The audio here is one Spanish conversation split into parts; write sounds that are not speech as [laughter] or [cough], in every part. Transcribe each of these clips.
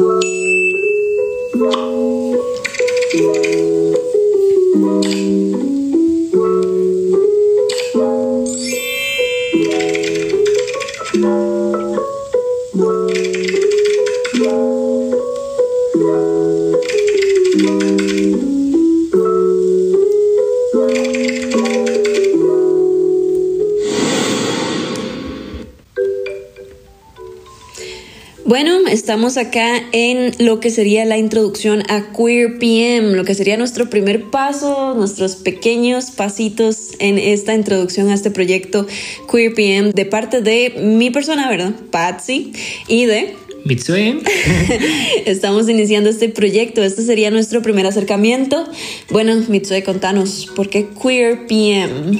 Thank you. Bueno, estamos acá en lo que sería la introducción a Queer PM, lo que sería nuestro primer paso, nuestros pequeños pasitos en esta introducción a este proyecto Queer PM de parte de mi persona, ¿verdad? Patsy y de Mitsue. [laughs] Estamos iniciando este proyecto. Este sería nuestro primer acercamiento. Bueno, Mitsue, contanos, ¿por qué Queer PM?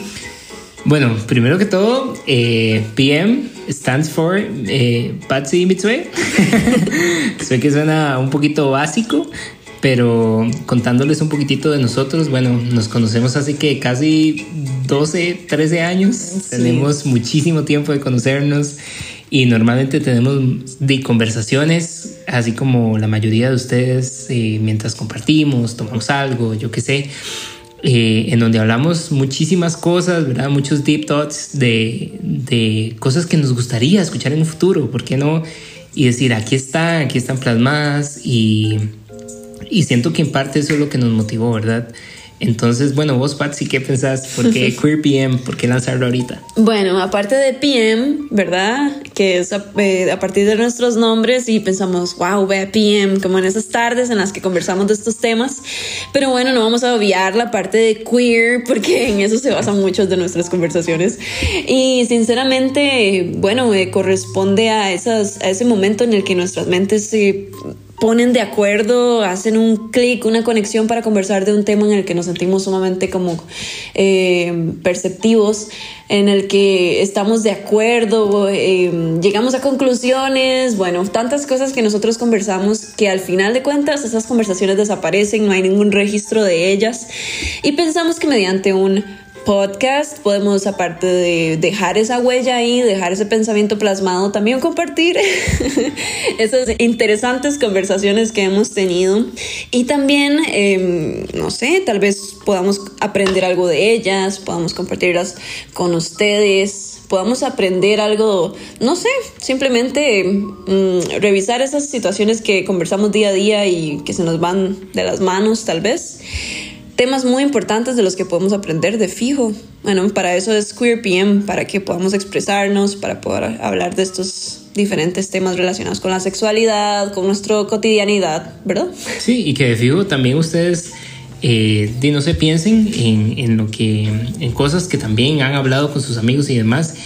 Bueno, primero que todo, eh, PM stands for eh, Patsy Mitsue. [laughs] sé que suena un poquito básico, pero contándoles un poquitito de nosotros, bueno, nos conocemos hace que casi 12, 13 años. Tenemos muchísimo tiempo de conocernos y normalmente tenemos de conversaciones, así como la mayoría de ustedes, eh, mientras compartimos, tomamos algo, yo qué sé. Eh, en donde hablamos muchísimas cosas, ¿verdad? Muchos deep thoughts de, de, cosas que nos gustaría escuchar en un futuro, ¿por qué no? Y decir, aquí están, aquí están plasmadas y, y siento que en parte eso es lo que nos motivó, ¿verdad? Entonces, bueno, vos, Patsy, ¿qué pensás? ¿Por qué [laughs] Queer PM? ¿Por qué lanzarlo ahorita? Bueno, aparte de PM, ¿verdad? Que es a, eh, a, partir de nuestros nombres y pensamos, wow, ve PM, como en esas tardes en las que conversamos de estos temas. Pero bueno, no vamos a obviar la parte de queer porque en eso se basan muchas de nuestras conversaciones. Y sinceramente, bueno, eh, corresponde a, esas, a ese momento en el que nuestras mentes se ponen de acuerdo, hacen un clic, una conexión para conversar de un tema en el que nos sentimos sumamente como eh, perceptivos, en el que estamos de acuerdo, eh, llegamos a conclusiones, bueno, tantas cosas que nosotros conversamos que al final de cuentas esas conversaciones desaparecen, no hay ningún registro de ellas. Y pensamos que mediante un podcast podemos, aparte de dejar esa huella ahí, dejar ese pensamiento plasmado, también compartir [laughs] esas interesantes conversaciones que hemos tenido. Y también, eh, no sé, tal vez podamos aprender algo de ellas, podamos compartirlas con ustedes podamos aprender algo, no sé, simplemente mmm, revisar esas situaciones que conversamos día a día y que se nos van de las manos tal vez temas muy importantes de los que podemos aprender de fijo. Bueno, para eso es Queer PM, para que podamos expresarnos, para poder hablar de estos diferentes temas relacionados con la sexualidad, con nuestra cotidianidad, ¿verdad? Sí, y que de fijo también ustedes eh, no se piensen en, en, lo que en cosas que también han hablado con sus amigos y demás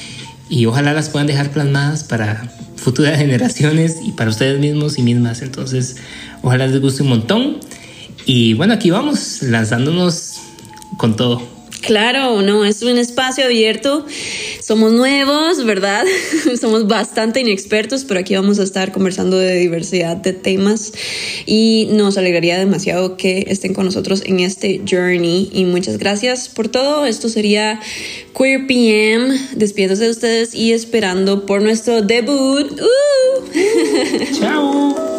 y ojalá las puedan dejar plasmadas para futuras [laughs] generaciones y para ustedes mismos y mismas entonces ojalá les guste un montón y bueno, aquí vamos, lanzándonos con todo. Claro, no, es un espacio abierto. Somos nuevos, ¿verdad? [laughs] Somos bastante inexpertos, pero aquí vamos a estar conversando de diversidad de temas y nos alegraría demasiado que estén con nosotros en este journey. Y muchas gracias por todo. Esto sería Queer PM, despidiéndose de ustedes y esperando por nuestro debut. ¡Uh! Chao. [laughs]